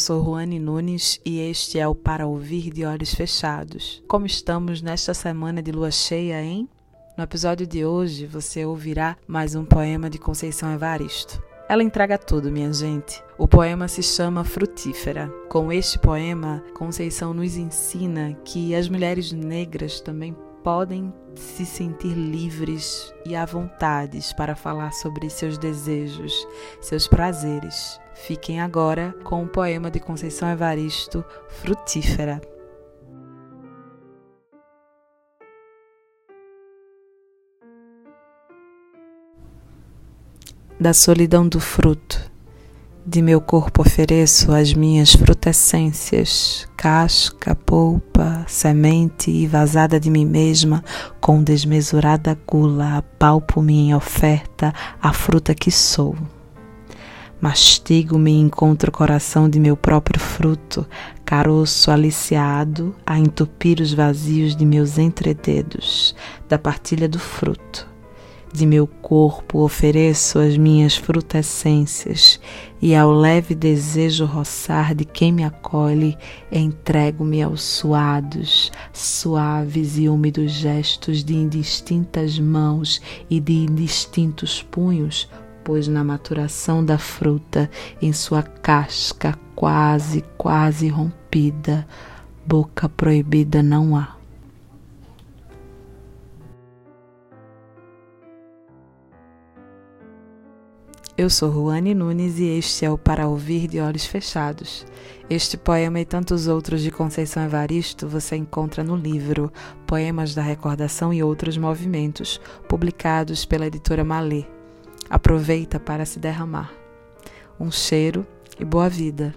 sou Juane Nunes e este é o Para Ouvir de Olhos Fechados. Como estamos nesta semana de lua cheia, hein? No episódio de hoje você ouvirá mais um poema de Conceição Evaristo. Ela entrega tudo, minha gente. O poema se chama Frutífera. Com este poema, Conceição nos ensina que as mulheres negras também podem se sentir livres e à vontade para falar sobre seus desejos, seus prazeres. Fiquem agora com o poema de Conceição Evaristo, Frutífera. Da solidão do fruto de meu corpo ofereço as minhas frutescências, casca, polpa, semente e vazada de mim mesma, com desmesurada gula, apalpo minha oferta, a fruta que sou. Mastigo-me e encontro o coração de meu próprio fruto, caroço aliciado a entupir os vazios de meus entrededos, da partilha do fruto. De meu corpo ofereço as minhas frutescências e ao leve desejo roçar de quem me acolhe, entrego-me aos suados, suaves e úmidos gestos de indistintas mãos e de indistintos punhos, pois na maturação da fruta, em sua casca quase, quase rompida, boca proibida não há. Eu sou Ruane Nunes e este é o Para Ouvir de Olhos Fechados. Este poema e tantos outros de Conceição Evaristo você encontra no livro Poemas da Recordação e Outros Movimentos, publicados pela editora Malê. Aproveita para se derramar. Um cheiro e boa vida.